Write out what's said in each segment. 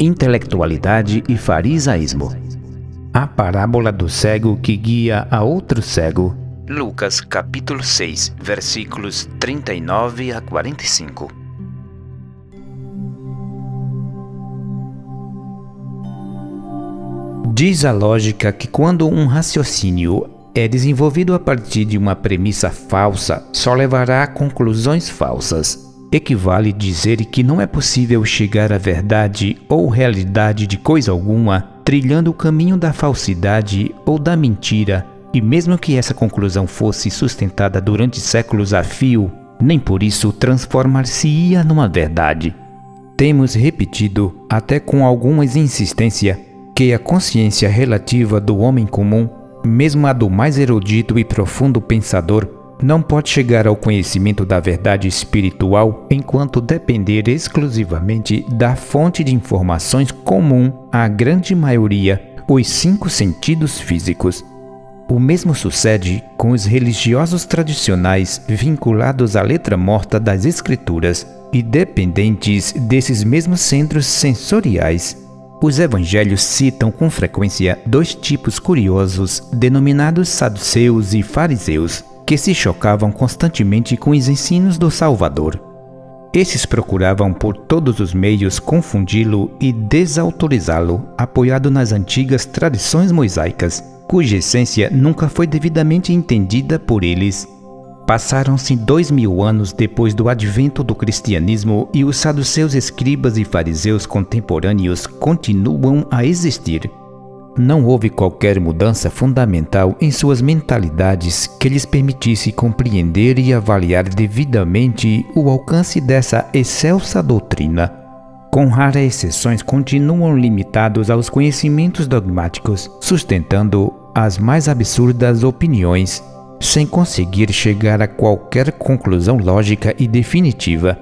intelectualidade e farisaísmo. A parábola do cego que guia a outro cego. Lucas capítulo 6, versículos 39 a 45. Diz a lógica que quando um raciocínio é desenvolvido a partir de uma premissa falsa, só levará a conclusões falsas. Equivale dizer que não é possível chegar à verdade ou realidade de coisa alguma trilhando o caminho da falsidade ou da mentira, e mesmo que essa conclusão fosse sustentada durante séculos a fio, nem por isso transformar-se-ia numa verdade. Temos repetido, até com algumas insistência, que a consciência relativa do homem comum, mesmo a do mais erudito e profundo pensador, não pode chegar ao conhecimento da verdade espiritual enquanto depender exclusivamente da fonte de informações comum à grande maioria, os cinco sentidos físicos. O mesmo sucede com os religiosos tradicionais vinculados à letra morta das Escrituras e dependentes desses mesmos centros sensoriais. Os evangelhos citam com frequência dois tipos curiosos, denominados saduceus e fariseus, que se chocavam constantemente com os ensinos do Salvador. Esses procuravam por todos os meios confundi-lo e desautorizá-lo, apoiado nas antigas tradições mosaicas, cuja essência nunca foi devidamente entendida por eles Passaram-se dois mil anos depois do advento do cristianismo e os saduceus escribas e fariseus contemporâneos continuam a existir. Não houve qualquer mudança fundamental em suas mentalidades que lhes permitisse compreender e avaliar devidamente o alcance dessa excelsa doutrina. Com raras exceções, continuam limitados aos conhecimentos dogmáticos, sustentando as mais absurdas opiniões sem conseguir chegar a qualquer conclusão lógica e definitiva.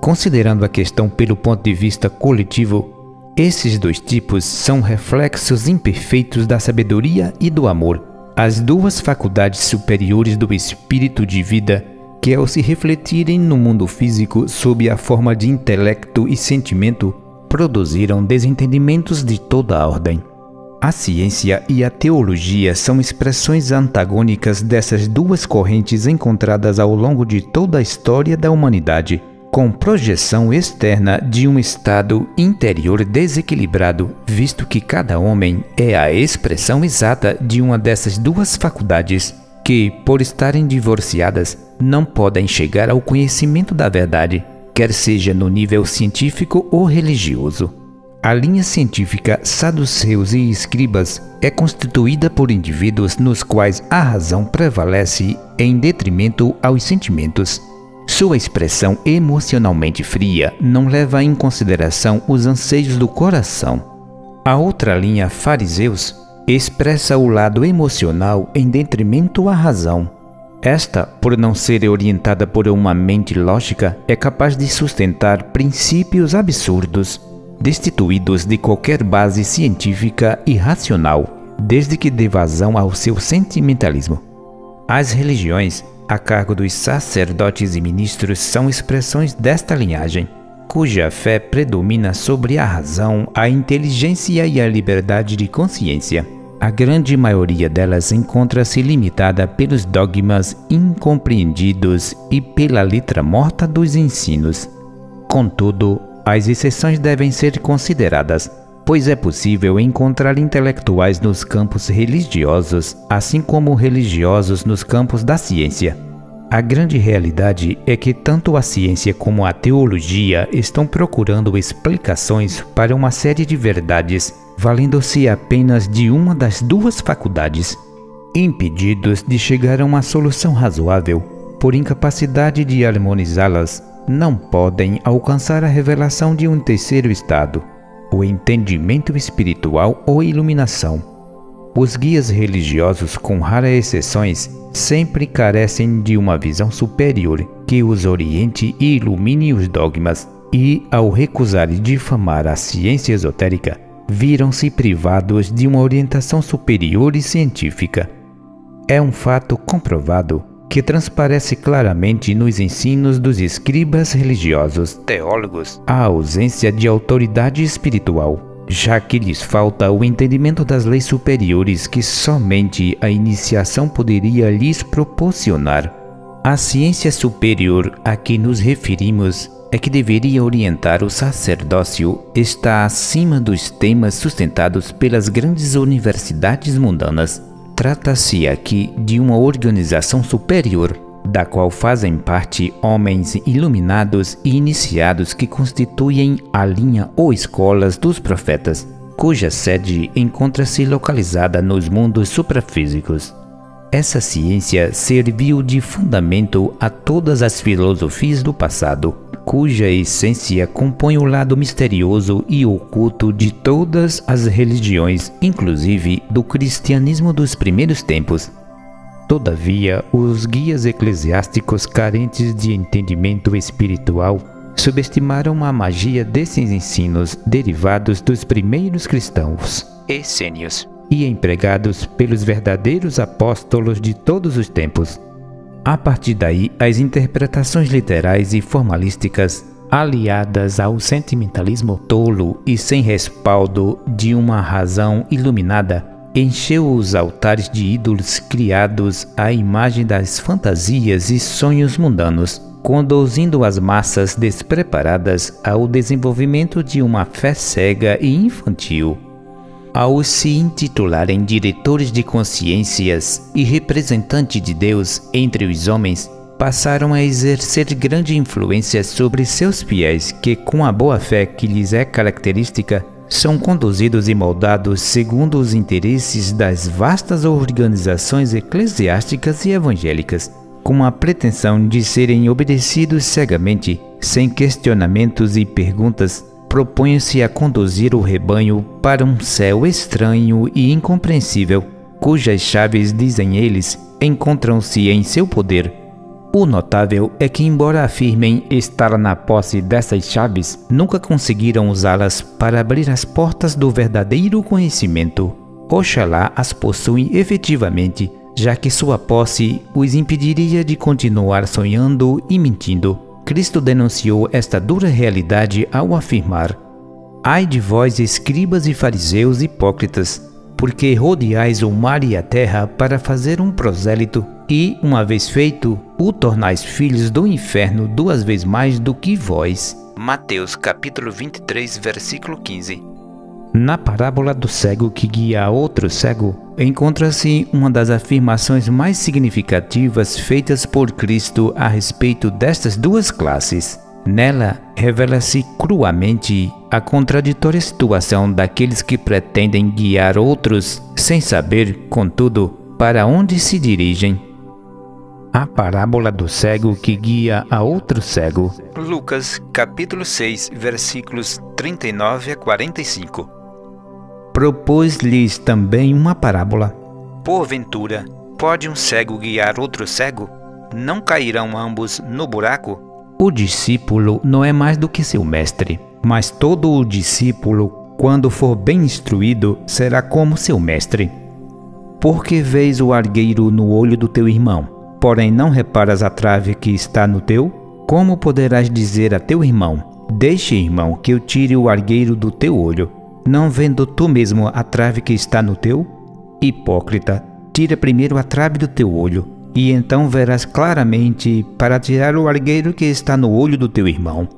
Considerando a questão pelo ponto de vista coletivo, esses dois tipos são reflexos imperfeitos da sabedoria e do amor, as duas faculdades superiores do espírito de vida que, ao se refletirem no mundo físico sob a forma de intelecto e sentimento, produziram desentendimentos de toda a ordem. A ciência e a teologia são expressões antagônicas dessas duas correntes encontradas ao longo de toda a história da humanidade, com projeção externa de um estado interior desequilibrado, visto que cada homem é a expressão exata de uma dessas duas faculdades, que, por estarem divorciadas, não podem chegar ao conhecimento da verdade, quer seja no nível científico ou religioso. A linha científica saduceus e escribas é constituída por indivíduos nos quais a razão prevalece em detrimento aos sentimentos. Sua expressão emocionalmente fria não leva em consideração os anseios do coração. A outra linha, fariseus, expressa o lado emocional em detrimento à razão. Esta, por não ser orientada por uma mente lógica, é capaz de sustentar princípios absurdos destituídos de qualquer base científica e racional, desde que dê vazão ao seu sentimentalismo. As religiões, a cargo dos sacerdotes e ministros, são expressões desta linhagem, cuja fé predomina sobre a razão, a inteligência e a liberdade de consciência. A grande maioria delas encontra-se limitada pelos dogmas incompreendidos e pela letra morta dos ensinos. Contudo, as exceções devem ser consideradas, pois é possível encontrar intelectuais nos campos religiosos, assim como religiosos nos campos da ciência. A grande realidade é que tanto a ciência como a teologia estão procurando explicações para uma série de verdades, valendo-se apenas de uma das duas faculdades, impedidos de chegar a uma solução razoável por incapacidade de harmonizá-las não podem alcançar a revelação de um terceiro estado, o entendimento espiritual ou iluminação. Os guias religiosos, com raras exceções, sempre carecem de uma visão superior que os oriente e ilumine os dogmas, e, ao recusar difamar a ciência esotérica, viram-se privados de uma orientação superior e científica. É um fato comprovado que transparece claramente nos ensinos dos escribas religiosos, teólogos, a ausência de autoridade espiritual, já que lhes falta o entendimento das leis superiores que somente a iniciação poderia lhes proporcionar. A ciência superior a que nos referimos é que deveria orientar o sacerdócio está acima dos temas sustentados pelas grandes universidades mundanas Trata-se aqui de uma organização superior, da qual fazem parte homens iluminados e iniciados que constituem a linha ou escolas dos profetas, cuja sede encontra-se localizada nos mundos suprafísicos. Essa ciência serviu de fundamento a todas as filosofias do passado, cuja essência compõe o lado misterioso e oculto de todas as religiões, inclusive do cristianismo dos primeiros tempos. Todavia, os guias eclesiásticos carentes de entendimento espiritual subestimaram a magia desses ensinos derivados dos primeiros cristãos essênios e empregados pelos verdadeiros apóstolos de todos os tempos. A partir daí, as interpretações literais e formalísticas, aliadas ao sentimentalismo tolo e sem respaldo de uma razão iluminada, encheu os altares de ídolos criados à imagem das fantasias e sonhos mundanos, conduzindo as massas despreparadas ao desenvolvimento de uma fé cega e infantil ao se intitularem diretores de consciências e representantes de Deus entre os homens, passaram a exercer grande influência sobre seus fiéis que, com a boa fé que lhes é característica, são conduzidos e moldados segundo os interesses das vastas organizações eclesiásticas e evangélicas, com a pretensão de serem obedecidos cegamente, sem questionamentos e perguntas, propõe-se a conduzir o rebanho para um céu estranho e incompreensível, cujas chaves, dizem eles, encontram-se em seu poder. O notável é que, embora afirmem estar na posse dessas chaves, nunca conseguiram usá-las para abrir as portas do verdadeiro conhecimento. Oxalá as possuem efetivamente, já que sua posse os impediria de continuar sonhando e mentindo. Cristo denunciou esta dura realidade ao afirmar: Ai de vós, escribas e fariseus hipócritas, porque rodeais o mar e a terra para fazer um prosélito, e, uma vez feito, o tornais filhos do inferno duas vezes mais do que vós. Mateus capítulo 23, versículo 15. Na parábola do cego que guia outro cego, encontra-se uma das afirmações mais significativas feitas por Cristo a respeito destas duas classes. Nela, revela-se cruamente a contraditória situação daqueles que pretendem guiar outros sem saber, contudo, para onde se dirigem. A parábola do cego que guia a outro cego. Lucas, capítulo 6, versículos 39 a 45 propôs-lhes também uma parábola. Porventura, pode um cego guiar outro cego? Não cairão ambos no buraco? O discípulo não é mais do que seu mestre, mas todo o discípulo, quando for bem instruído, será como seu mestre. Porque vês o argueiro no olho do teu irmão, porém não reparas a trave que está no teu? Como poderás dizer a teu irmão: Deixe, irmão, que eu tire o argueiro do teu olho? Não vendo tu mesmo a trave que está no teu? Hipócrita, tira primeiro a trave do teu olho, e então verás claramente para tirar o argueiro que está no olho do teu irmão.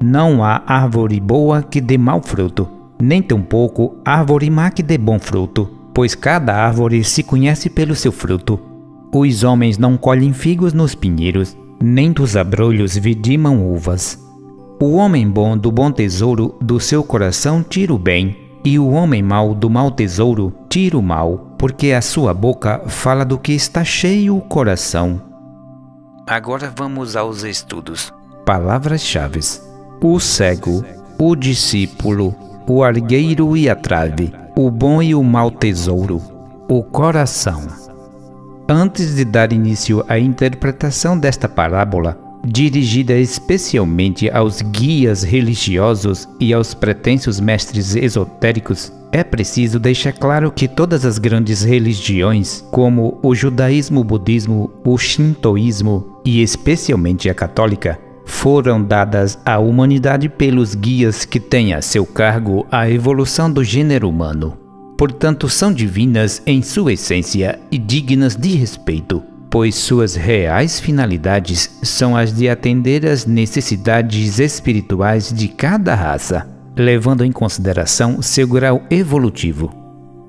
Não há árvore boa que dê mau fruto, nem tampouco árvore má que dê bom fruto, pois cada árvore se conhece pelo seu fruto. Os homens não colhem figos nos pinheiros, nem dos abrolhos vidimam uvas. O homem bom do bom tesouro do seu coração tira o bem, e o homem mau do mau tesouro tira o mal, porque a sua boca fala do que está cheio o coração. Agora vamos aos estudos. Palavras-chave: o cego, o discípulo, o argueiro e a trave, o bom e o mau tesouro, o coração. Antes de dar início à interpretação desta parábola, dirigida especialmente aos guias religiosos e aos pretensos mestres esotéricos, é preciso deixar claro que todas as grandes religiões, como o judaísmo, o budismo, o shintoísmo e especialmente a católica, foram dadas à humanidade pelos guias que têm a seu cargo a evolução do gênero humano. Portanto, são divinas em sua essência e dignas de respeito pois suas reais finalidades são as de atender às necessidades espirituais de cada raça, levando em consideração seu grau evolutivo.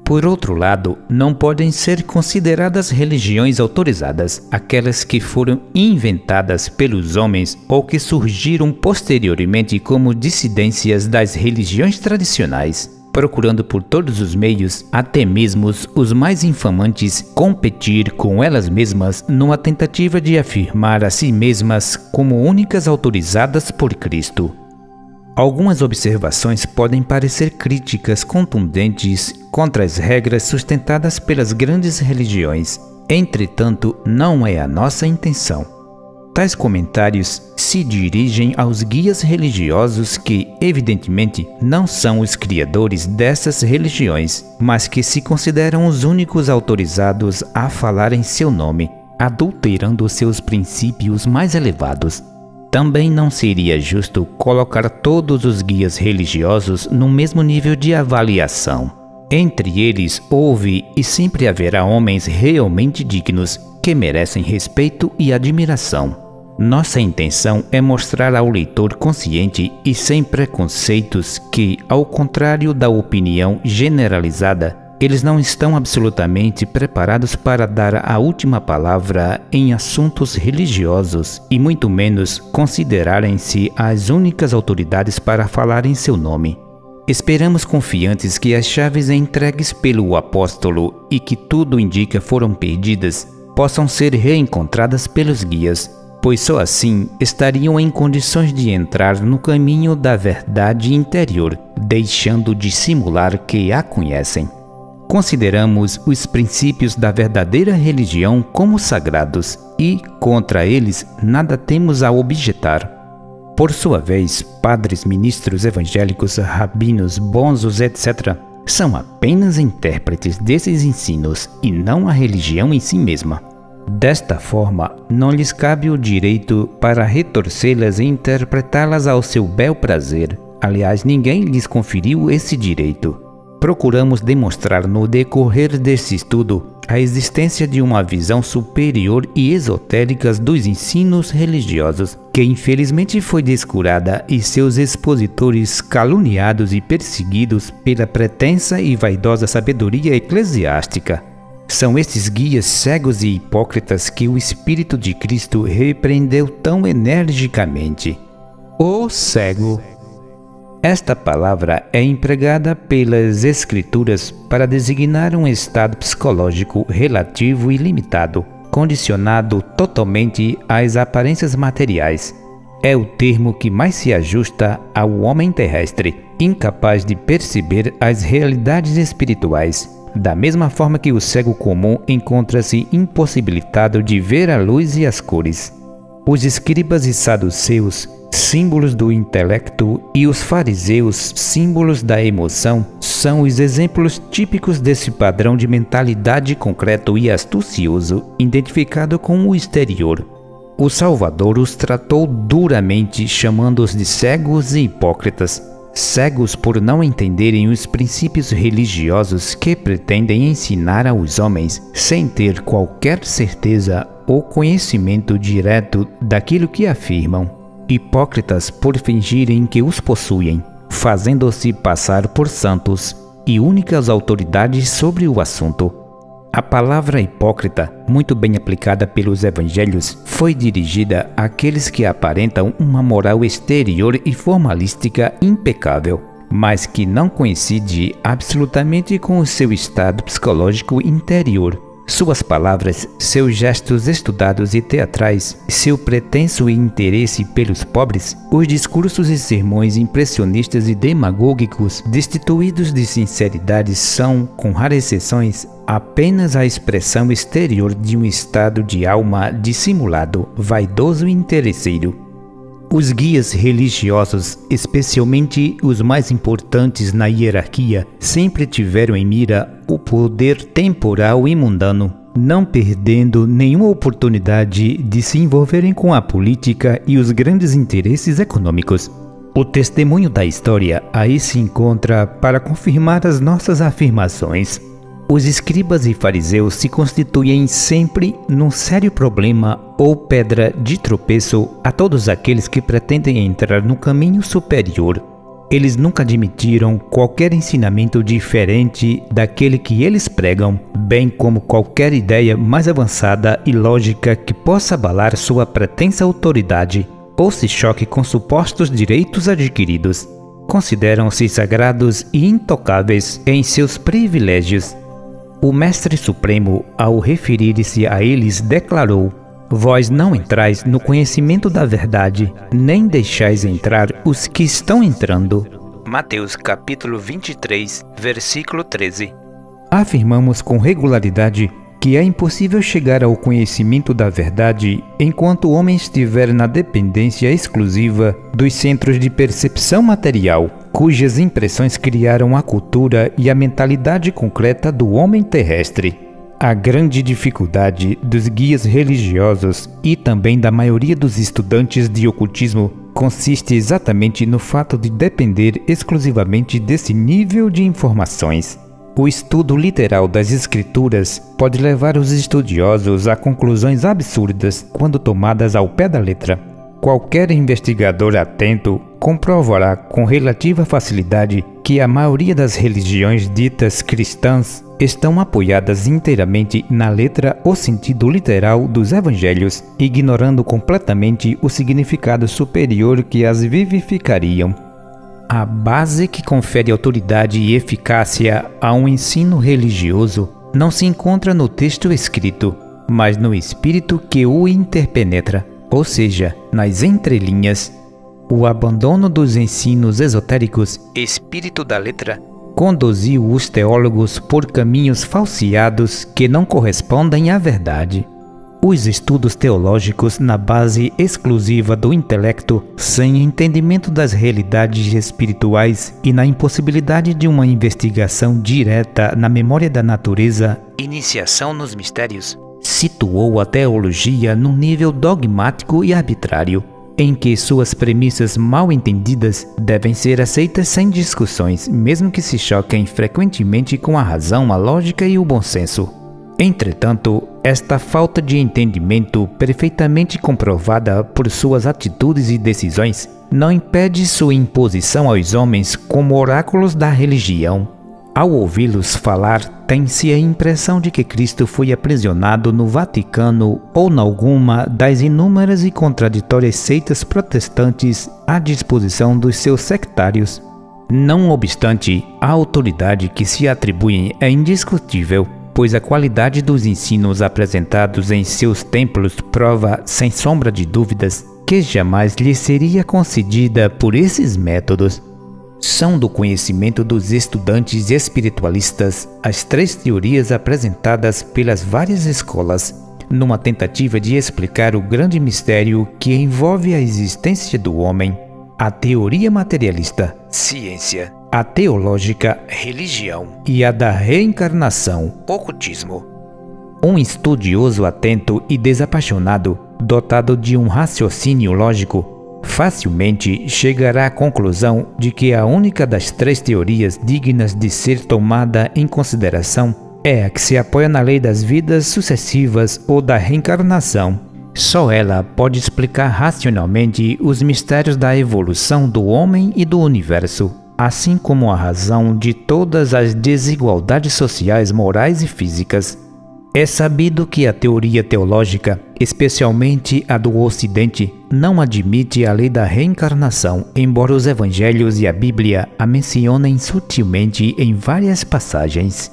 Por outro lado, não podem ser consideradas religiões autorizadas aquelas que foram inventadas pelos homens ou que surgiram posteriormente como dissidências das religiões tradicionais procurando por todos os meios, até mesmo os mais infamantes, competir com elas mesmas numa tentativa de afirmar a si mesmas como únicas autorizadas por Cristo. Algumas observações podem parecer críticas contundentes contra as regras sustentadas pelas grandes religiões, entretanto, não é a nossa intenção. Tais comentários se dirigem aos guias religiosos que, evidentemente, não são os criadores dessas religiões, mas que se consideram os únicos autorizados a falar em seu nome, adulterando seus princípios mais elevados. Também não seria justo colocar todos os guias religiosos no mesmo nível de avaliação. Entre eles houve e sempre haverá homens realmente dignos que merecem respeito e admiração. Nossa intenção é mostrar ao leitor consciente e sem preconceitos que, ao contrário da opinião generalizada, eles não estão absolutamente preparados para dar a última palavra em assuntos religiosos e muito menos considerarem-se as únicas autoridades para falar em seu nome. Esperamos confiantes que as chaves entregues pelo apóstolo e que tudo indica foram perdidas possam ser reencontradas pelos guias pois só assim estariam em condições de entrar no caminho da verdade interior, deixando de simular que a conhecem. Consideramos os princípios da verdadeira religião como sagrados e, contra eles, nada temos a objetar. Por sua vez, padres, ministros evangélicos, rabinos, bonzos, etc., são apenas intérpretes desses ensinos e não a religião em si mesma. Desta forma, não lhes cabe o direito para retorcê-las e interpretá-las ao seu bel prazer. Aliás, ninguém lhes conferiu esse direito. Procuramos demonstrar no decorrer desse estudo a existência de uma visão superior e esotérica dos ensinos religiosos, que infelizmente foi descurada e seus expositores caluniados e perseguidos pela pretensa e vaidosa sabedoria eclesiástica. São estes guias cegos e hipócritas que o Espírito de Cristo repreendeu tão energicamente. O cego. Esta palavra é empregada pelas Escrituras para designar um estado psicológico relativo e limitado, condicionado totalmente às aparências materiais. É o termo que mais se ajusta ao homem terrestre, incapaz de perceber as realidades espirituais da mesma forma que o cego comum encontra-se impossibilitado de ver a luz e as cores. Os escribas e saduceus, símbolos do intelecto, e os fariseus, símbolos da emoção, são os exemplos típicos desse padrão de mentalidade concreto e astucioso identificado com o exterior. O Salvador os tratou duramente, chamando-os de cegos e hipócritas, cegos por não entenderem os princípios religiosos que pretendem ensinar aos homens sem ter qualquer certeza ou conhecimento direto daquilo que afirmam, hipócritas por fingirem que os possuem, fazendo-se passar por santos e únicas autoridades sobre o assunto a palavra hipócrita, muito bem aplicada pelos evangelhos, foi dirigida àqueles que aparentam uma moral exterior e formalística impecável, mas que não coincide absolutamente com o seu estado psicológico interior. Suas palavras, seus gestos estudados e teatrais, seu pretenso interesse pelos pobres, os discursos e sermões impressionistas e demagógicos, destituídos de sinceridade, são, com raras exceções, apenas a expressão exterior de um estado de alma dissimulado, vaidoso e interesseiro. Os guias religiosos, especialmente os mais importantes na hierarquia, sempre tiveram em mira o poder temporal e mundano, não perdendo nenhuma oportunidade de se envolverem com a política e os grandes interesses econômicos. O testemunho da história aí se encontra para confirmar as nossas afirmações. Os escribas e fariseus se constituem sempre num sério problema ou pedra de tropeço a todos aqueles que pretendem entrar no caminho superior. Eles nunca admitiram qualquer ensinamento diferente daquele que eles pregam, bem como qualquer ideia mais avançada e lógica que possa abalar sua pretensa autoridade ou se choque com supostos direitos adquiridos. Consideram-se sagrados e intocáveis em seus privilégios o Mestre Supremo, ao referir-se a eles, declarou: Vós não entrais no conhecimento da verdade, nem deixais entrar os que estão entrando. Mateus capítulo 23, versículo 13. Afirmamos com regularidade que é impossível chegar ao conhecimento da verdade enquanto o homem estiver na dependência exclusiva dos centros de percepção material, cujas impressões criaram a cultura e a mentalidade concreta do homem terrestre. A grande dificuldade dos guias religiosos e também da maioria dos estudantes de ocultismo consiste exatamente no fato de depender exclusivamente desse nível de informações. O estudo literal das escrituras pode levar os estudiosos a conclusões absurdas quando tomadas ao pé da letra. Qualquer investigador atento comprovará com relativa facilidade que a maioria das religiões ditas cristãs estão apoiadas inteiramente na letra ou sentido literal dos evangelhos, ignorando completamente o significado superior que as vivificariam. A base que confere autoridade e eficácia a um ensino religioso não se encontra no texto escrito, mas no espírito que o interpenetra, ou seja, nas entrelinhas. O abandono dos ensinos esotéricos, espírito da letra, conduziu os teólogos por caminhos falseados que não correspondem à verdade. Os estudos teológicos na base exclusiva do intelecto, sem entendimento das realidades espirituais e na impossibilidade de uma investigação direta na memória da natureza, iniciação nos mistérios, situou a teologia num nível dogmático e arbitrário, em que suas premissas mal entendidas devem ser aceitas sem discussões, mesmo que se choquem frequentemente com a razão, a lógica e o bom senso. Entretanto, esta falta de entendimento, perfeitamente comprovada por suas atitudes e decisões, não impede sua imposição aos homens como oráculos da religião. Ao ouvi-los falar, tem-se a impressão de que Cristo foi aprisionado no Vaticano ou em alguma das inúmeras e contraditórias seitas protestantes à disposição dos seus sectários. Não obstante, a autoridade que se atribuem é indiscutível pois a qualidade dos ensinos apresentados em seus templos prova, sem sombra de dúvidas, que jamais lhe seria concedida por esses métodos. São do conhecimento dos estudantes espiritualistas as três teorias apresentadas pelas várias escolas, numa tentativa de explicar o grande mistério que envolve a existência do homem: a teoria materialista, ciência a teológica, religião, e a da reencarnação, ocultismo. Um estudioso atento e desapaixonado, dotado de um raciocínio lógico, facilmente chegará à conclusão de que a única das três teorias dignas de ser tomada em consideração é a que se apoia na lei das vidas sucessivas ou da reencarnação. Só ela pode explicar racionalmente os mistérios da evolução do homem e do universo assim como a razão de todas as desigualdades sociais, morais e físicas. É sabido que a teoria teológica, especialmente a do Ocidente, não admite a lei da reencarnação, embora os evangelhos e a Bíblia a mencionem sutilmente em várias passagens.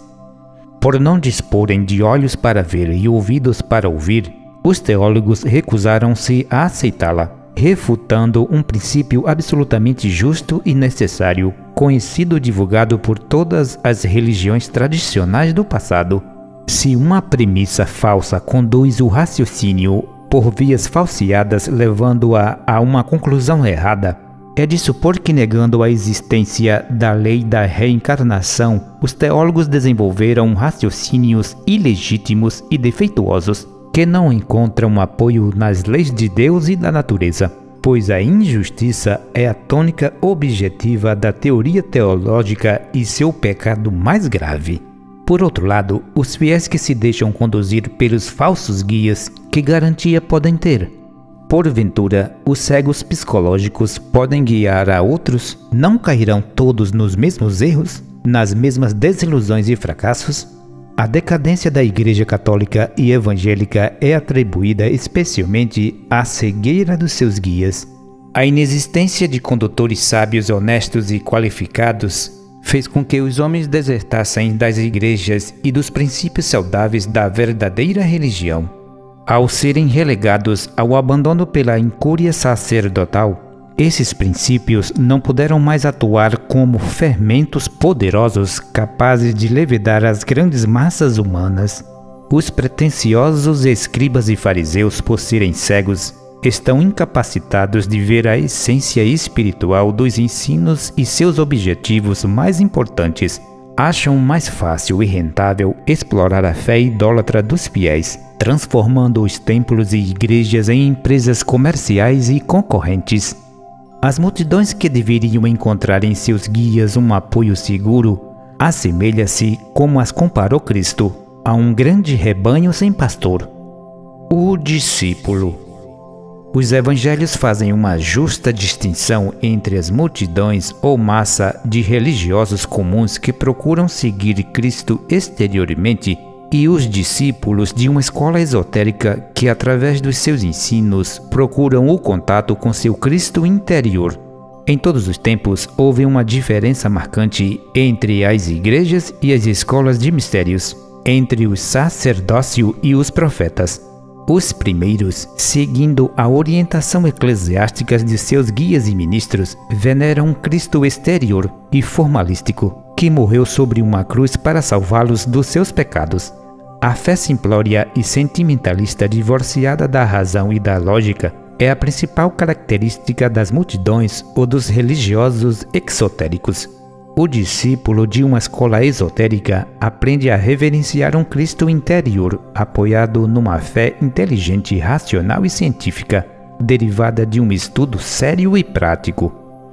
Por não disporem de olhos para ver e ouvidos para ouvir, os teólogos recusaram-se a aceitá-la, refutando um princípio absolutamente justo e necessário, conhecido e divulgado por todas as religiões tradicionais do passado. Se uma premissa falsa conduz o raciocínio por vias falseadas, levando-a a uma conclusão errada, é de supor que, negando a existência da lei da reencarnação, os teólogos desenvolveram raciocínios ilegítimos e defeituosos que não encontram apoio nas leis de Deus e da natureza, pois a injustiça é a tônica objetiva da teoria teológica e seu pecado mais grave. Por outro lado, os fiéis que se deixam conduzir pelos falsos guias, que garantia podem ter? Porventura, os cegos psicológicos podem guiar a outros? Não cairão todos nos mesmos erros, nas mesmas desilusões e fracassos? A decadência da Igreja Católica e Evangélica é atribuída especialmente à cegueira dos seus guias. A inexistência de condutores sábios, honestos e qualificados fez com que os homens desertassem das igrejas e dos princípios saudáveis da verdadeira religião. Ao serem relegados ao abandono pela incúria sacerdotal, esses princípios não puderam mais atuar como fermentos poderosos capazes de levedar as grandes massas humanas. Os pretensiosos escribas e fariseus, por serem cegos, estão incapacitados de ver a essência espiritual dos ensinos e seus objetivos mais importantes. Acham mais fácil e rentável explorar a fé idólatra dos fiéis transformando os templos e igrejas em empresas comerciais e concorrentes. As multidões que deveriam encontrar em seus guias um apoio seguro assemelha-se, como as comparou Cristo, a um grande rebanho sem pastor. O discípulo. Os evangelhos fazem uma justa distinção entre as multidões ou massa de religiosos comuns que procuram seguir Cristo exteriormente e os discípulos de uma escola esotérica que, através dos seus ensinos, procuram o contato com seu Cristo interior. Em todos os tempos, houve uma diferença marcante entre as igrejas e as escolas de mistérios, entre o sacerdócio e os profetas. Os primeiros, seguindo a orientação eclesiástica de seus guias e ministros, veneram um Cristo exterior e formalístico, que morreu sobre uma cruz para salvá-los dos seus pecados. A fé simplória e sentimentalista divorciada da razão e da lógica é a principal característica das multidões ou dos religiosos exotéricos. O discípulo de uma escola esotérica aprende a reverenciar um Cristo interior apoiado numa fé inteligente, racional e científica, derivada de um estudo sério e prático.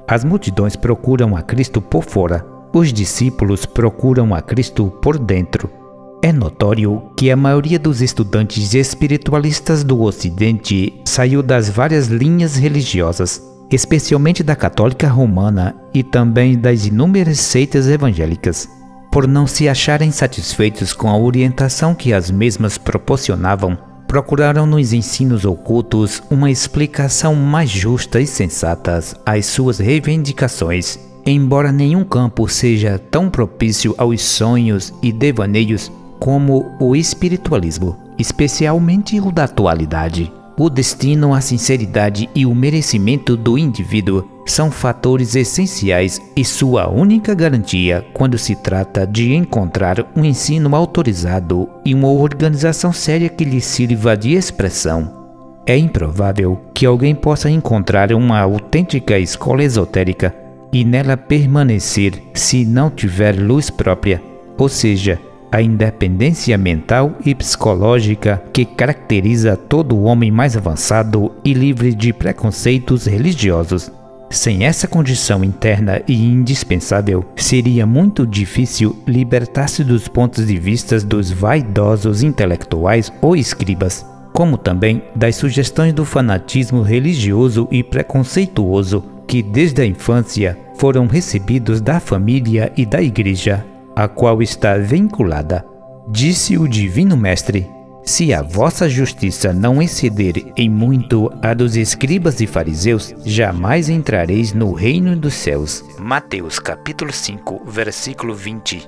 As multidões procuram a Cristo por fora, os discípulos procuram a Cristo por dentro. É notório que a maioria dos estudantes espiritualistas do Ocidente saiu das várias linhas religiosas, especialmente da católica romana e também das inúmeras seitas evangélicas, por não se acharem satisfeitos com a orientação que as mesmas proporcionavam. Procuraram nos ensinos ocultos uma explicação mais justa e sensata às suas reivindicações. Embora nenhum campo seja tão propício aos sonhos e devaneios como o espiritualismo, especialmente o da atualidade. O destino, a sinceridade e o merecimento do indivíduo são fatores essenciais e sua única garantia quando se trata de encontrar um ensino autorizado e uma organização séria que lhe sirva de expressão. É improvável que alguém possa encontrar uma autêntica escola esotérica e nela permanecer se não tiver luz própria, ou seja, a independência mental e psicológica que caracteriza todo homem mais avançado e livre de preconceitos religiosos. Sem essa condição interna e indispensável, seria muito difícil libertar-se dos pontos de vista dos vaidosos intelectuais ou escribas, como também das sugestões do fanatismo religioso e preconceituoso que desde a infância foram recebidos da família e da igreja a qual está vinculada. Disse o Divino Mestre: Se a vossa justiça não exceder em muito a dos escribas e fariseus, jamais entrareis no reino dos céus. Mateus capítulo 5, versículo 20.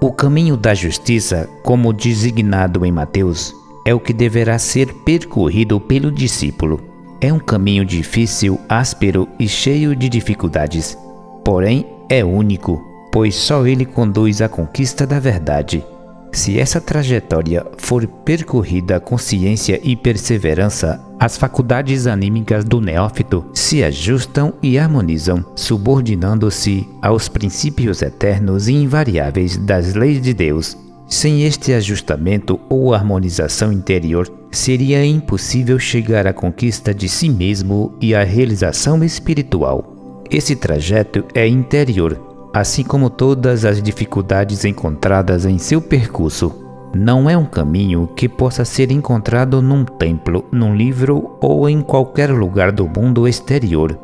O caminho da justiça, como designado em Mateus, é o que deverá ser percorrido pelo discípulo. É um caminho difícil, áspero e cheio de dificuldades, porém é único, pois só ele conduz à conquista da verdade. Se essa trajetória for percorrida com ciência e perseverança, as faculdades anímicas do neófito se ajustam e harmonizam, subordinando-se aos princípios eternos e invariáveis das leis de Deus. Sem este ajustamento ou harmonização interior, seria impossível chegar à conquista de si mesmo e à realização espiritual. Esse trajeto é interior, assim como todas as dificuldades encontradas em seu percurso. Não é um caminho que possa ser encontrado num templo, num livro ou em qualquer lugar do mundo exterior.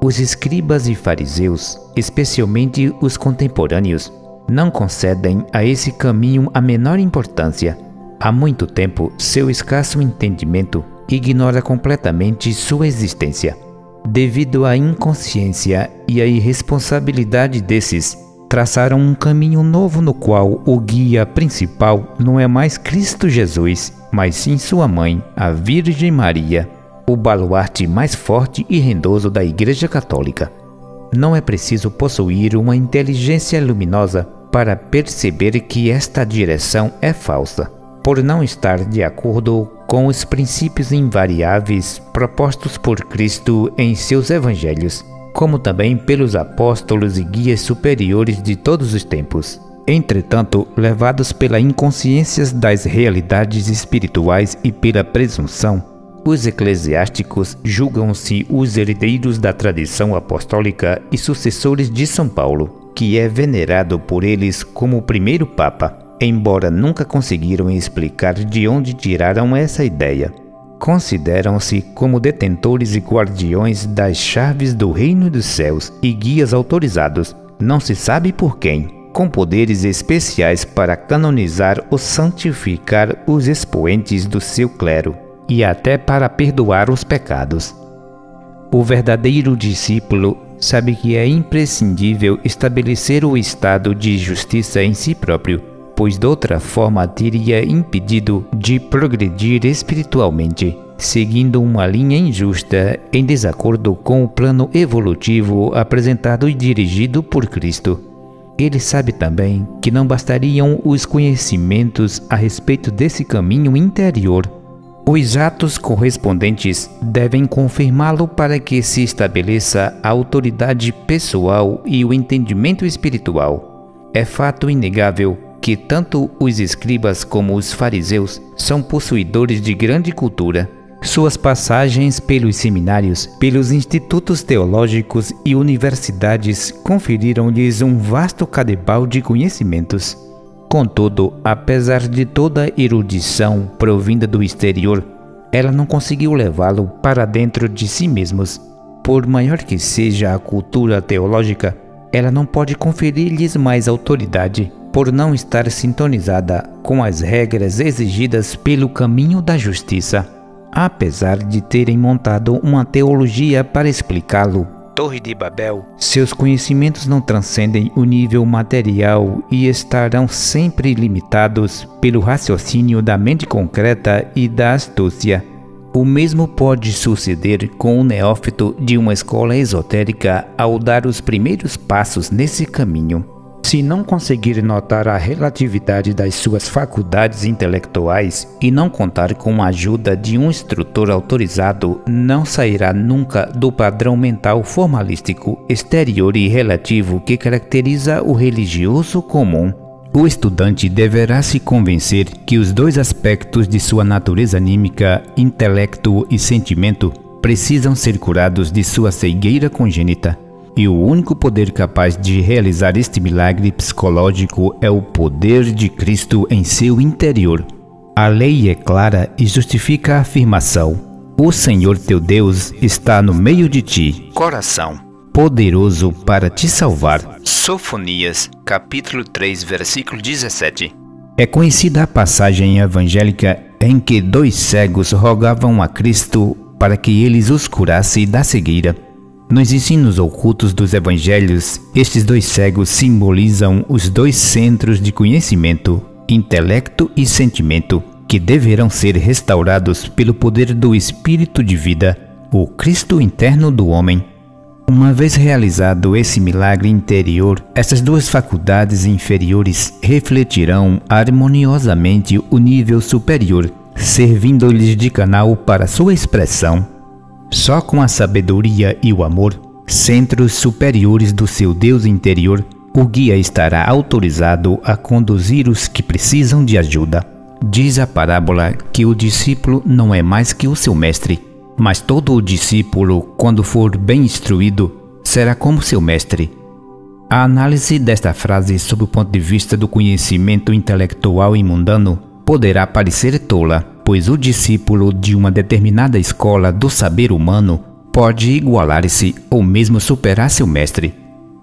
Os escribas e fariseus, especialmente os contemporâneos, não concedem a esse caminho a menor importância. Há muito tempo, seu escasso entendimento ignora completamente sua existência. Devido à inconsciência e à irresponsabilidade desses, traçaram um caminho novo no qual o guia principal não é mais Cristo Jesus, mas sim sua mãe, a Virgem Maria, o baluarte mais forte e rendoso da Igreja Católica. Não é preciso possuir uma inteligência luminosa para perceber que esta direção é falsa por não estar de acordo com os princípios invariáveis propostos por Cristo em seus evangelhos, como também pelos apóstolos e guias superiores de todos os tempos. Entretanto, levados pela inconsciência das realidades espirituais e pela presunção, os eclesiásticos julgam-se os herdeiros da tradição apostólica e sucessores de São Paulo, que é venerado por eles como o primeiro Papa embora nunca conseguiram explicar de onde tiraram essa ideia. Consideram-se como detentores e guardiões das chaves do reino dos céus e guias autorizados, não se sabe por quem, com poderes especiais para canonizar ou santificar os expoentes do seu clero e até para perdoar os pecados. O verdadeiro discípulo sabe que é imprescindível estabelecer o estado de justiça em si próprio pois de outra forma teria impedido de progredir espiritualmente, seguindo uma linha injusta em desacordo com o plano evolutivo apresentado e dirigido por Cristo. Ele sabe também que não bastariam os conhecimentos a respeito desse caminho interior. Os atos correspondentes devem confirmá-lo para que se estabeleça a autoridade pessoal e o entendimento espiritual. É fato inegável que tanto os escribas como os fariseus são possuidores de grande cultura. Suas passagens pelos seminários, pelos institutos teológicos e universidades conferiram-lhes um vasto cadebal de conhecimentos. Contudo, apesar de toda a erudição provinda do exterior, ela não conseguiu levá-lo para dentro de si mesmos. Por maior que seja a cultura teológica, ela não pode conferir-lhes mais autoridade por não estar sintonizada com as regras exigidas pelo caminho da justiça, apesar de terem montado uma teologia para explicá-lo. Torre de Babel. Seus conhecimentos não transcendem o nível material e estarão sempre limitados pelo raciocínio da mente concreta e da astúcia. O mesmo pode suceder com o neófito de uma escola esotérica ao dar os primeiros passos nesse caminho. Se não conseguir notar a relatividade das suas faculdades intelectuais e não contar com a ajuda de um instrutor autorizado, não sairá nunca do padrão mental formalístico, exterior e relativo que caracteriza o religioso comum. O estudante deverá se convencer que os dois aspectos de sua natureza anímica, intelecto e sentimento, precisam ser curados de sua cegueira congênita e o único poder capaz de realizar este milagre psicológico é o poder de Cristo em seu interior. A lei é clara e justifica a afirmação: O Senhor teu Deus está no meio de ti. Coração. Poderoso para te salvar. Sofonias, capítulo 3, versículo 17. É conhecida a passagem evangélica em que dois cegos rogavam a Cristo para que eles os curasse da cegueira. Nos ensinos ocultos dos evangelhos, estes dois cegos simbolizam os dois centros de conhecimento, intelecto e sentimento, que deverão ser restaurados pelo poder do Espírito de vida, o Cristo interno do homem. Uma vez realizado esse milagre interior, essas duas faculdades inferiores refletirão harmoniosamente o nível superior, servindo-lhes de canal para sua expressão. Só com a sabedoria e o amor, centros superiores do seu Deus interior, o guia estará autorizado a conduzir os que precisam de ajuda. Diz a parábola que o discípulo não é mais que o seu mestre, mas todo o discípulo, quando for bem instruído, será como seu mestre. A análise desta frase sob o ponto de vista do conhecimento intelectual e mundano poderá parecer tola, pois o discípulo de uma determinada escola do saber humano pode igualar-se ou mesmo superar seu mestre.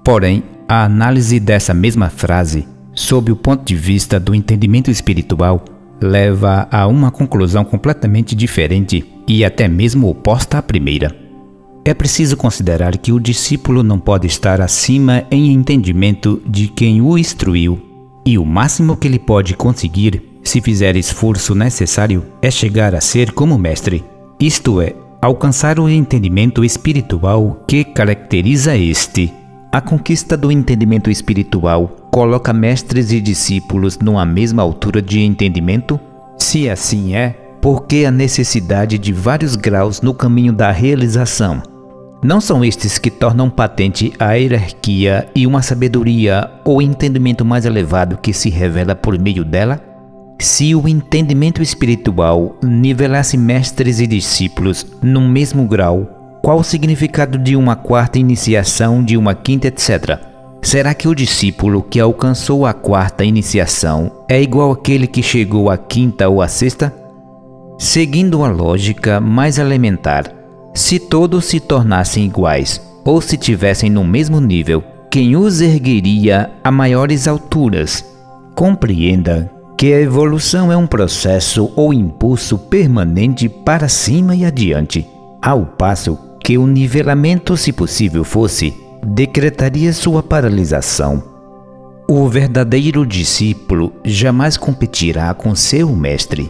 Porém, a análise dessa mesma frase, sob o ponto de vista do entendimento espiritual, leva a uma conclusão completamente diferente e até mesmo oposta à primeira. É preciso considerar que o discípulo não pode estar acima em entendimento de quem o instruiu, e o máximo que ele pode conseguir se fizer esforço necessário, é chegar a ser como mestre, isto é, alcançar o entendimento espiritual que caracteriza este. A conquista do entendimento espiritual coloca mestres e discípulos numa mesma altura de entendimento? Se assim é, por que a necessidade de vários graus no caminho da realização? Não são estes que tornam patente a hierarquia e uma sabedoria ou entendimento mais elevado que se revela por meio dela? Se o entendimento espiritual nivelasse mestres e discípulos no mesmo grau, qual o significado de uma quarta iniciação, de uma quinta, etc.? Será que o discípulo que alcançou a quarta iniciação é igual àquele que chegou à quinta ou à sexta? Seguindo a lógica mais elementar, se todos se tornassem iguais ou se tivessem no mesmo nível, quem os ergueria a maiores alturas? Compreenda que a evolução é um processo ou impulso permanente para cima e adiante, ao passo que o nivelamento, se possível fosse, decretaria sua paralisação. O verdadeiro discípulo jamais competirá com seu mestre.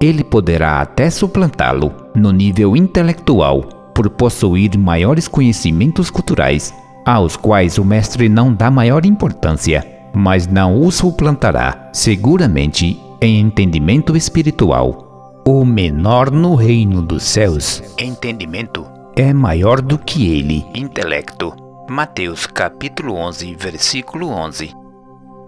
Ele poderá até suplantá-lo no nível intelectual por possuir maiores conhecimentos culturais, aos quais o mestre não dá maior importância mas não o suplantará, seguramente, em entendimento espiritual. O menor no reino dos céus, entendimento, é maior do que ele, intelecto. Mateus capítulo 11, versículo 11.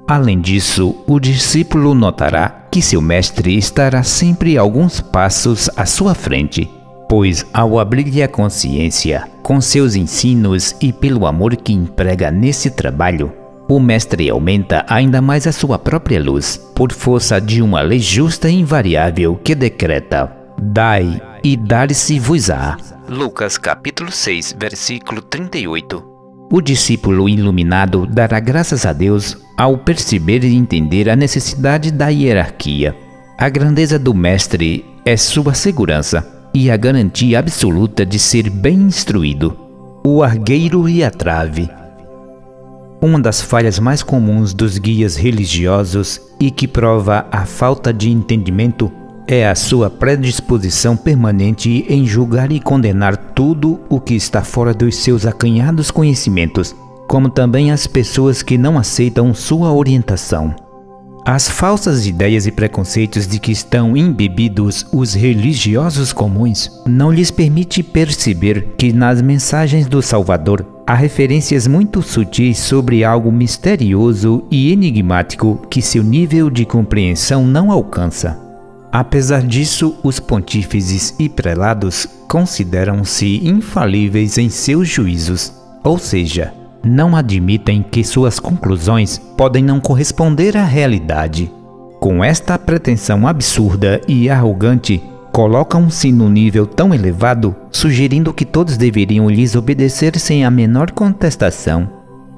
Além disso, o discípulo notará que seu mestre estará sempre alguns passos à sua frente, pois ao abrir-lhe a consciência com seus ensinos e pelo amor que emprega nesse trabalho, o mestre aumenta ainda mais a sua própria luz, por força de uma lei justa e invariável que decreta: Dai e dar-se-vos-á. Lucas capítulo 6, versículo 38. O discípulo iluminado dará graças a Deus ao perceber e entender a necessidade da hierarquia. A grandeza do mestre é sua segurança e a garantia absoluta de ser bem instruído. O argueiro e a trave uma das falhas mais comuns dos guias religiosos e que prova a falta de entendimento é a sua predisposição permanente em julgar e condenar tudo o que está fora dos seus acanhados conhecimentos, como também as pessoas que não aceitam sua orientação. As falsas ideias e preconceitos de que estão embebidos os religiosos comuns não lhes permite perceber que nas mensagens do Salvador há referências muito sutis sobre algo misterioso e enigmático que seu nível de compreensão não alcança. Apesar disso, os pontífices e prelados consideram-se infalíveis em seus juízos, ou seja, não admitem que suas conclusões podem não corresponder à realidade. Com esta pretensão absurda e arrogante, colocam-se no nível tão elevado, sugerindo que todos deveriam lhes obedecer sem a menor contestação.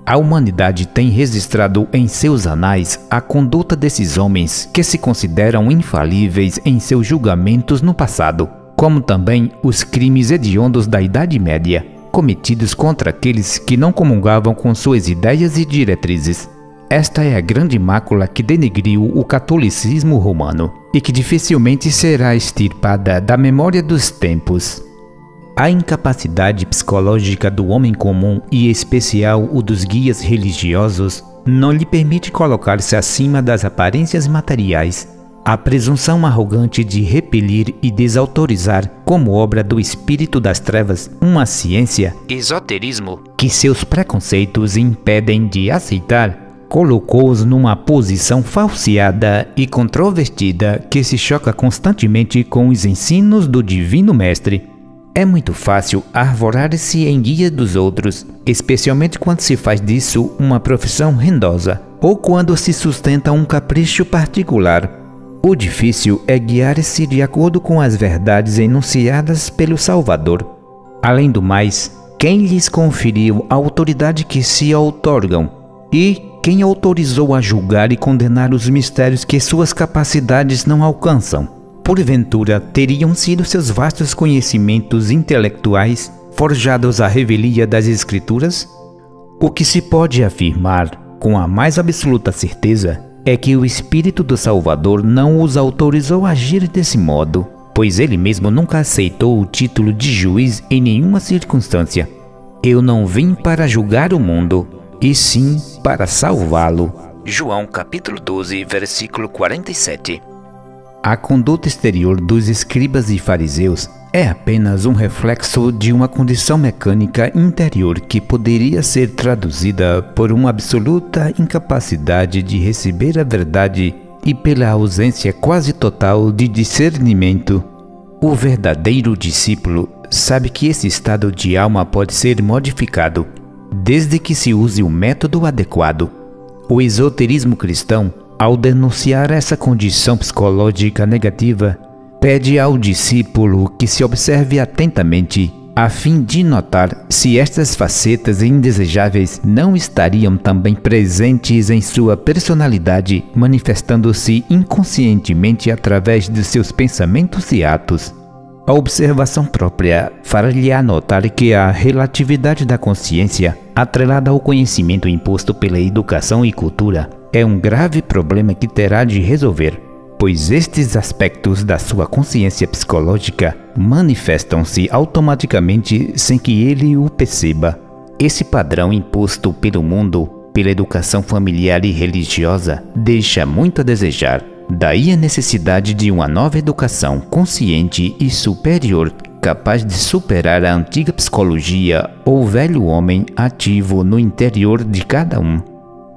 A humanidade tem registrado em seus anais a conduta desses homens que se consideram infalíveis em seus julgamentos no passado, como também os crimes hediondos da Idade Média cometidos contra aqueles que não comungavam com suas ideias e diretrizes. Esta é a grande mácula que denegriu o catolicismo romano e que dificilmente será extirpada da memória dos tempos. A incapacidade psicológica do homem comum e especial o dos guias religiosos não lhe permite colocar-se acima das aparências materiais. A presunção arrogante de repelir e desautorizar, como obra do espírito das trevas, uma ciência, esoterismo, que seus preconceitos impedem de aceitar, colocou-os numa posição falseada e controvertida que se choca constantemente com os ensinos do Divino Mestre. É muito fácil arvorar-se em guia dos outros, especialmente quando se faz disso uma profissão rendosa ou quando se sustenta um capricho particular. O difícil é guiar-se de acordo com as verdades enunciadas pelo Salvador. Além do mais, quem lhes conferiu a autoridade que se outorgam e quem autorizou a julgar e condenar os mistérios que suas capacidades não alcançam? Porventura teriam sido seus vastos conhecimentos intelectuais forjados à revelia das Escrituras? O que se pode afirmar com a mais absoluta certeza é que o Espírito do Salvador não os autorizou a agir desse modo, pois ele mesmo nunca aceitou o título de juiz em nenhuma circunstância. Eu não vim para julgar o mundo, e sim para salvá-lo. João capítulo 12, versículo 47. A conduta exterior dos escribas e fariseus é apenas um reflexo de uma condição mecânica interior que poderia ser traduzida por uma absoluta incapacidade de receber a verdade e pela ausência quase total de discernimento. O verdadeiro discípulo sabe que esse estado de alma pode ser modificado desde que se use o método adequado. O esoterismo cristão, ao denunciar essa condição psicológica negativa, pede ao discípulo que se observe atentamente a fim de notar se estas facetas indesejáveis não estariam também presentes em sua personalidade, manifestando-se inconscientemente através de seus pensamentos e atos. A observação própria fará-lhe anotar que a relatividade da consciência, atrelada ao conhecimento imposto pela educação e cultura, é um grave problema que terá de resolver, pois estes aspectos da sua consciência psicológica manifestam-se automaticamente sem que ele o perceba. Esse padrão imposto pelo mundo, pela educação familiar e religiosa, deixa muito a desejar. Daí a necessidade de uma nova educação consciente e superior, capaz de superar a antiga psicologia ou velho homem ativo no interior de cada um.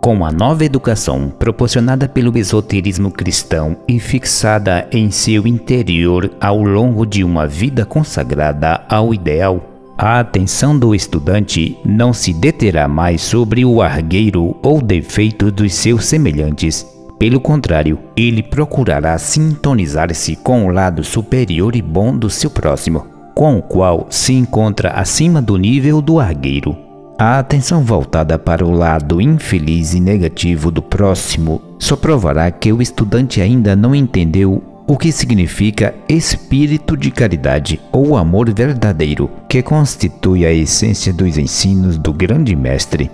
Com a nova educação proporcionada pelo esoterismo cristão e fixada em seu interior ao longo de uma vida consagrada ao ideal, a atenção do estudante não se deterá mais sobre o argueiro ou defeito dos seus semelhantes, pelo contrário, ele procurará sintonizar-se com o lado superior e bom do seu próximo, com o qual se encontra acima do nível do argueiro. A atenção voltada para o lado infeliz e negativo do próximo só provará que o estudante ainda não entendeu o que significa espírito de caridade ou amor verdadeiro, que constitui a essência dos ensinos do grande mestre.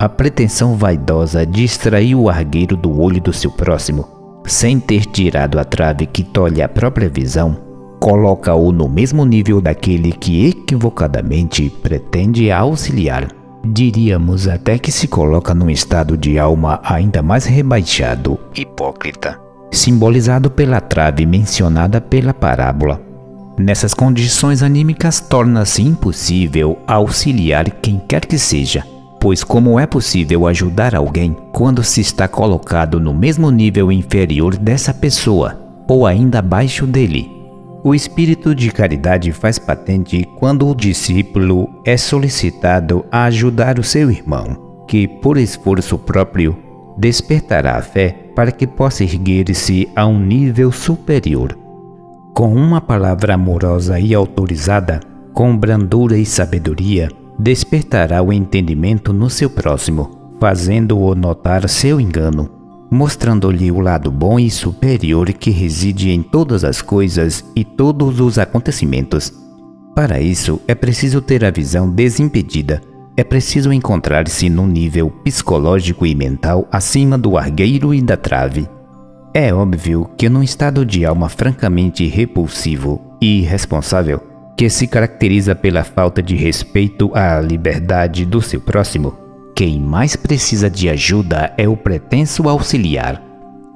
A pretensão vaidosa de extrair o argueiro do olho do seu próximo, sem ter tirado a trave que tolhe a própria visão, coloca-o no mesmo nível daquele que equivocadamente pretende auxiliar. Diríamos até que se coloca num estado de alma ainda mais rebaixado, hipócrita, simbolizado pela trave mencionada pela parábola. Nessas condições anímicas, torna-se impossível auxiliar quem quer que seja Pois como é possível ajudar alguém quando se está colocado no mesmo nível inferior dessa pessoa ou ainda abaixo dele? O espírito de caridade faz patente quando o discípulo é solicitado a ajudar o seu irmão, que por esforço próprio despertará a fé para que possa erguer-se a um nível superior. Com uma palavra amorosa e autorizada, com brandura e sabedoria, despertará o entendimento no seu próximo, fazendo-o notar seu engano, mostrando-lhe o lado bom e superior que reside em todas as coisas e todos os acontecimentos. Para isso, é preciso ter a visão desimpedida. É preciso encontrar-se num nível psicológico e mental acima do argueiro e da trave. É óbvio que num estado de alma francamente repulsivo e irresponsável, que se caracteriza pela falta de respeito à liberdade do seu próximo, quem mais precisa de ajuda é o pretenso auxiliar.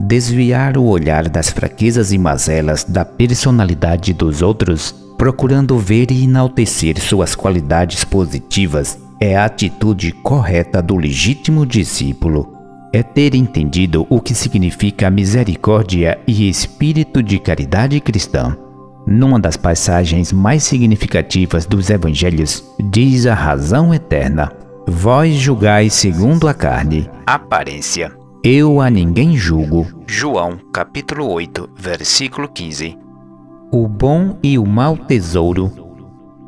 Desviar o olhar das fraquezas e mazelas da personalidade dos outros procurando ver e enaltecer suas qualidades positivas, é a atitude correta do legítimo discípulo. É ter entendido o que significa misericórdia e espírito de caridade cristã. Numa das passagens mais significativas dos evangelhos, diz a razão eterna: Vós julgais segundo a carne. Aparência. Eu a ninguém julgo. João, capítulo 8, versículo 15 o bom e o mau tesouro.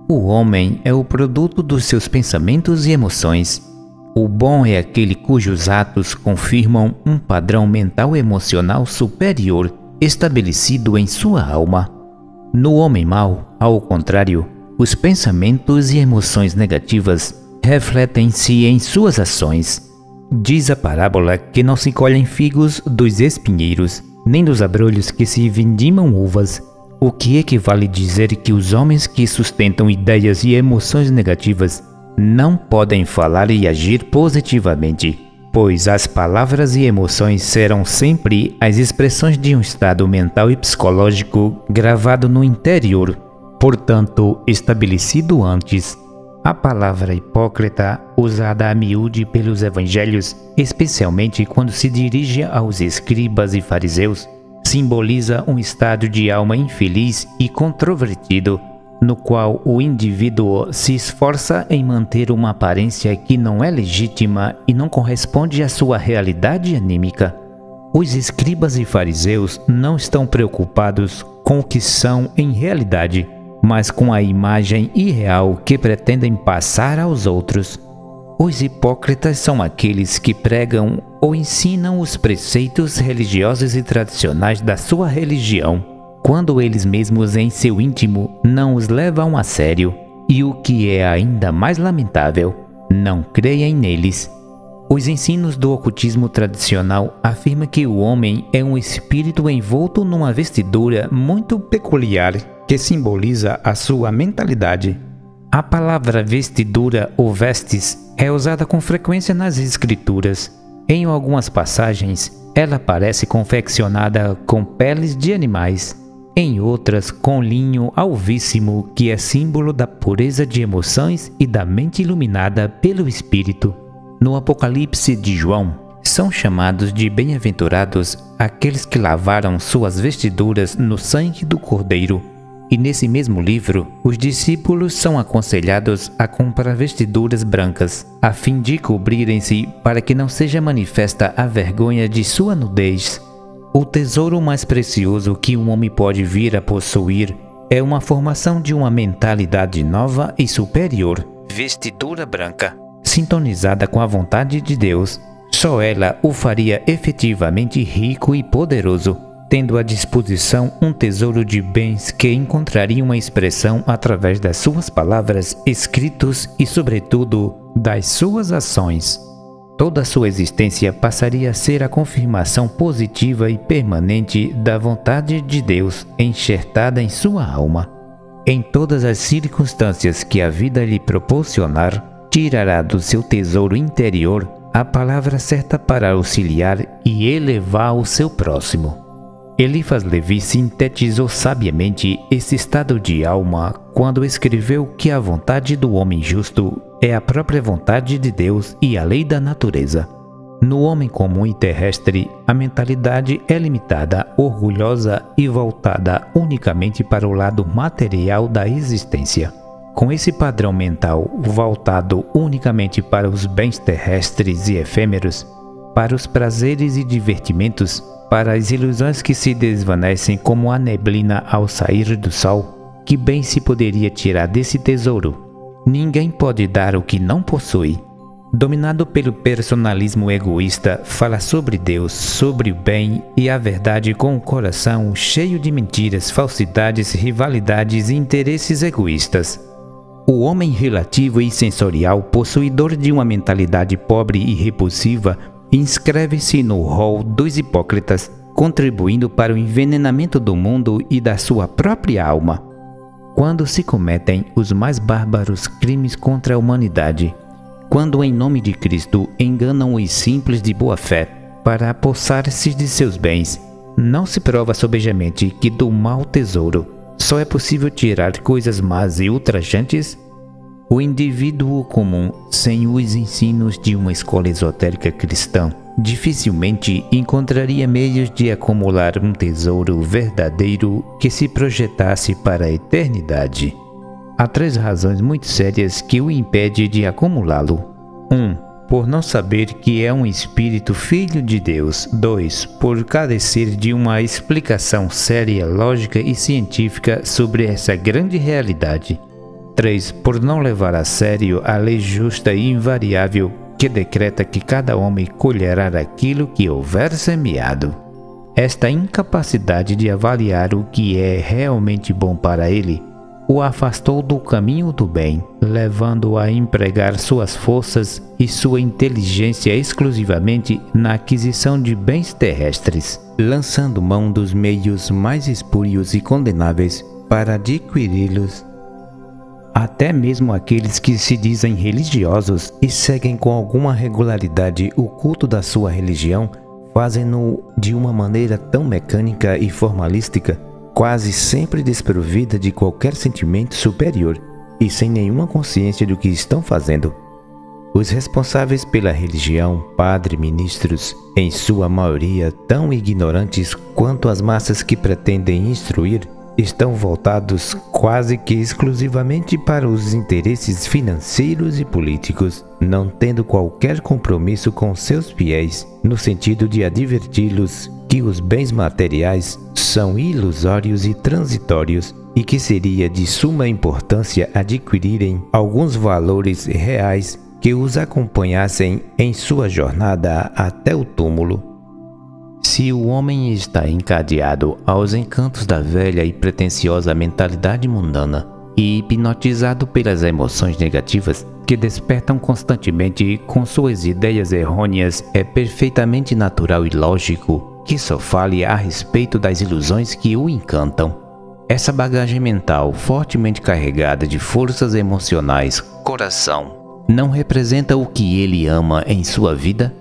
O homem é o produto dos seus pensamentos e emoções. O bom é aquele cujos atos confirmam um padrão mental emocional superior estabelecido em sua alma. No homem mau, ao contrário, os pensamentos e emoções negativas refletem-se em suas ações. Diz a parábola que não se colhem figos dos espinheiros, nem dos abrolhos que se vindimam uvas o que equivale dizer que os homens que sustentam ideias e emoções negativas não podem falar e agir positivamente, pois as palavras e emoções serão sempre as expressões de um estado mental e psicológico gravado no interior, portanto estabelecido antes. A palavra hipócrita, usada a miúde pelos evangelhos, especialmente quando se dirige aos escribas e fariseus, simboliza um estado de alma infeliz e controvertido, no qual o indivíduo se esforça em manter uma aparência que não é legítima e não corresponde à sua realidade anímica. Os escribas e fariseus não estão preocupados com o que são em realidade, mas com a imagem irreal que pretendem passar aos outros. Os hipócritas são aqueles que pregam ou ensinam os preceitos religiosos e tradicionais da sua religião, quando eles mesmos em seu íntimo não os levam a sério, e o que é ainda mais lamentável, não creem neles. Os ensinos do ocultismo tradicional afirmam que o homem é um espírito envolto numa vestidura muito peculiar que simboliza a sua mentalidade. A palavra vestidura ou vestes é usada com frequência nas escrituras. Em algumas passagens, ela parece confeccionada com peles de animais, em outras com linho alvíssimo, que é símbolo da pureza de emoções e da mente iluminada pelo Espírito. No Apocalipse de João, são chamados de bem-aventurados aqueles que lavaram suas vestiduras no sangue do Cordeiro e nesse mesmo livro, os discípulos são aconselhados a comprar vestiduras brancas, a fim de cobrirem-se para que não seja manifesta a vergonha de sua nudez. O tesouro mais precioso que um homem pode vir a possuir é uma formação de uma mentalidade nova e superior. Vestidura branca. Sintonizada com a vontade de Deus, só ela o faria efetivamente rico e poderoso tendo à disposição um tesouro de bens que encontraria uma expressão através das suas palavras, escritos e, sobretudo, das suas ações. Toda a sua existência passaria a ser a confirmação positiva e permanente da vontade de Deus enxertada em sua alma. Em todas as circunstâncias que a vida lhe proporcionar, tirará do seu tesouro interior a palavra certa para auxiliar e elevar o seu próximo. Elifas Levi sintetizou sabiamente esse estado de alma quando escreveu que a vontade do homem justo é a própria vontade de Deus e a lei da natureza. No homem comum e terrestre, a mentalidade é limitada, orgulhosa e voltada unicamente para o lado material da existência. Com esse padrão mental voltado unicamente para os bens terrestres e efêmeros, para os prazeres e divertimentos, para as ilusões que se desvanecem como a neblina ao sair do sol, que bem se poderia tirar desse tesouro? Ninguém pode dar o que não possui. dominado pelo personalismo egoísta, fala sobre Deus, sobre o bem e a verdade com o coração cheio de mentiras, falsidades, rivalidades e interesses egoístas. O homem relativo e sensorial, possuidor de uma mentalidade pobre e repulsiva, inscreve-se no rol dos hipócritas, contribuindo para o envenenamento do mundo e da sua própria alma. Quando se cometem os mais bárbaros crimes contra a humanidade, quando em nome de Cristo enganam os simples de boa fé para apossar-se de seus bens, não se prova sobejamente que do mau tesouro só é possível tirar coisas más e ultrajantes? O indivíduo comum, sem os ensinos de uma escola esotérica cristã, dificilmente encontraria meios de acumular um tesouro verdadeiro que se projetasse para a eternidade. Há três razões muito sérias que o impedem de acumulá-lo. 1. Um, por não saber que é um espírito filho de Deus. 2. Por carecer de uma explicação séria, lógica e científica sobre essa grande realidade. 3. Por não levar a sério a lei justa e invariável que decreta que cada homem colherá aquilo que houver semeado. Esta incapacidade de avaliar o que é realmente bom para ele o afastou do caminho do bem, levando-o a empregar suas forças e sua inteligência exclusivamente na aquisição de bens terrestres, lançando mão dos meios mais espúrios e condenáveis para adquiri-los. Até mesmo aqueles que se dizem religiosos e seguem com alguma regularidade o culto da sua religião fazem-no de uma maneira tão mecânica e formalística quase sempre desprovida de qualquer sentimento superior e sem nenhuma consciência do que estão fazendo. Os responsáveis pela religião, padre ministros, em sua maioria tão ignorantes quanto as massas que pretendem instruir, estão voltados quase que exclusivamente para os interesses financeiros e políticos, não tendo qualquer compromisso com seus fiéis, no sentido de adverti-los que os bens materiais são ilusórios e transitórios e que seria de suma importância adquirirem alguns valores reais que os acompanhassem em sua jornada até o túmulo se o homem está encadeado aos encantos da velha e pretensiosa mentalidade mundana e hipnotizado pelas emoções negativas que despertam constantemente com suas ideias errôneas, é perfeitamente natural e lógico que só fale a respeito das ilusões que o encantam. Essa bagagem mental fortemente carregada de forças emocionais, coração, não representa o que ele ama em sua vida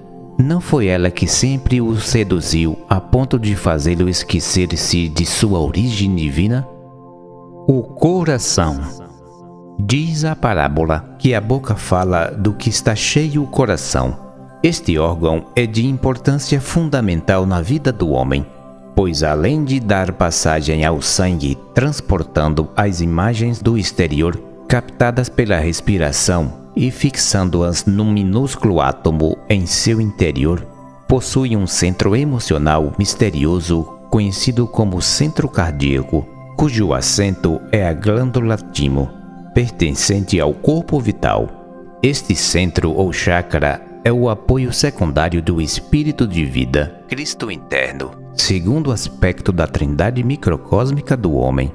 não foi ela que sempre o seduziu a ponto de fazê-lo esquecer-se de sua origem divina? O coração. Diz a parábola que a boca fala do que está cheio o coração. Este órgão é de importância fundamental na vida do homem, pois além de dar passagem ao sangue transportando as imagens do exterior captadas pela respiração e fixando-as num minúsculo átomo em seu interior, possui um centro emocional misterioso conhecido como centro cardíaco, cujo assento é a glândula timo, pertencente ao corpo vital. Este centro ou chakra é o apoio secundário do espírito de vida, Cristo interno, segundo aspecto da trindade microcósmica do homem.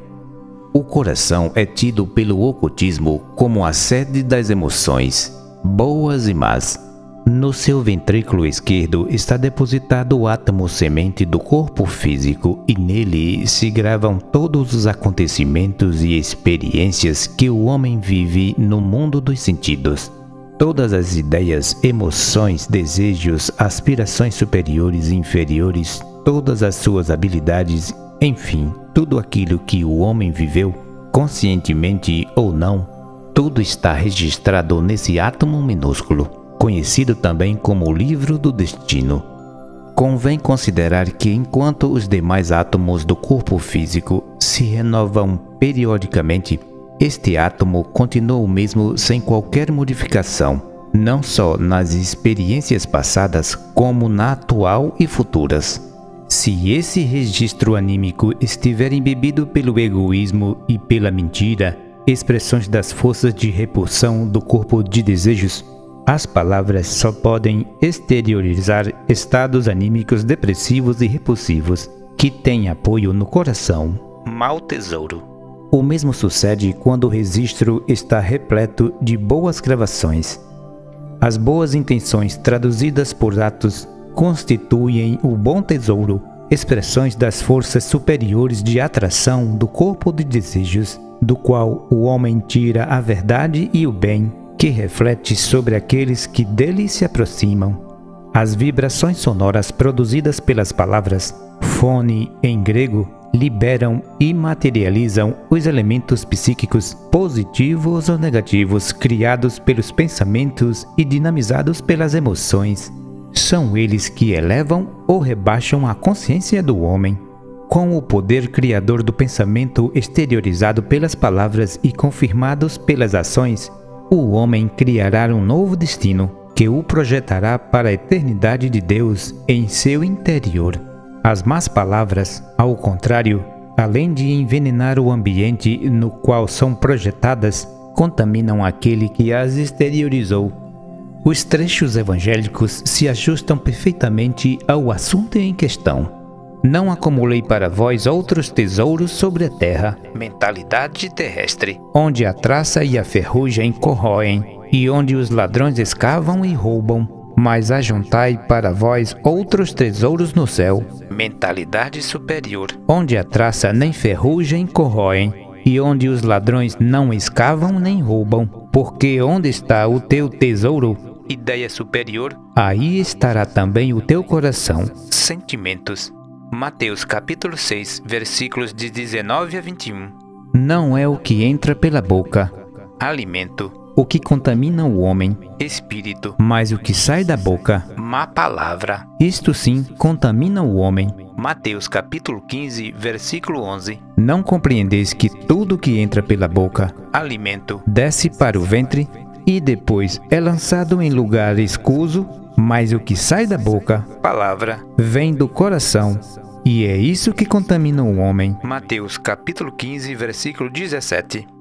O coração é tido pelo ocultismo como a sede das emoções, boas e más. No seu ventrículo esquerdo está depositado o átomo semente do corpo físico e nele se gravam todos os acontecimentos e experiências que o homem vive no mundo dos sentidos. Todas as ideias, emoções, desejos, aspirações superiores e inferiores, todas as suas habilidades enfim, tudo aquilo que o homem viveu, conscientemente ou não, tudo está registrado nesse átomo minúsculo, conhecido também como livro do destino. Convém considerar que enquanto os demais átomos do corpo físico se renovam periodicamente, este átomo continua o mesmo sem qualquer modificação, não só nas experiências passadas, como na atual e futuras. Se esse registro anímico estiver embebido pelo egoísmo e pela mentira, expressões das forças de repulsão do corpo de desejos, As palavras só podem exteriorizar estados anímicos depressivos e repulsivos que têm apoio no coração. Mau tesouro. O mesmo sucede quando o registro está repleto de boas gravações. As boas intenções traduzidas por atos constituem o bom tesouro, expressões das forças superiores de atração do corpo de desejos, do qual o homem tira a verdade e o bem, que reflete sobre aqueles que dele se aproximam. As vibrações sonoras produzidas pelas palavras, fone em grego, liberam e materializam os elementos psíquicos positivos ou negativos criados pelos pensamentos e dinamizados pelas emoções. São eles que elevam ou rebaixam a consciência do homem. Com o poder criador do pensamento exteriorizado pelas palavras e confirmados pelas ações, o homem criará um novo destino que o projetará para a eternidade de Deus em seu interior. As más palavras, ao contrário, além de envenenar o ambiente no qual são projetadas, contaminam aquele que as exteriorizou. Os trechos evangélicos se ajustam perfeitamente ao assunto em questão. Não acumulei para vós outros tesouros sobre a terra, mentalidade terrestre, onde a traça e a ferrugem corroem, e onde os ladrões escavam e roubam, mas ajuntai para vós outros tesouros no céu, mentalidade superior, onde a traça nem ferrugem corroem, e onde os ladrões não escavam nem roubam, porque onde está o teu tesouro, ideia superior, aí estará também o teu coração, sentimentos Mateus capítulo 6, versículos de 19 a 21. Não é o que entra pela boca, alimento, o que contamina o homem, espírito, mas o que sai da boca, má palavra. Isto sim contamina o homem. Mateus capítulo 15, versículo 11. Não compreendeis que tudo que entra pela boca, alimento, desce para o ventre e depois é lançado em lugar escuso mas o que sai da boca, palavra, vem do coração, e é isso que contamina o homem. Mateus capítulo 15, versículo 17.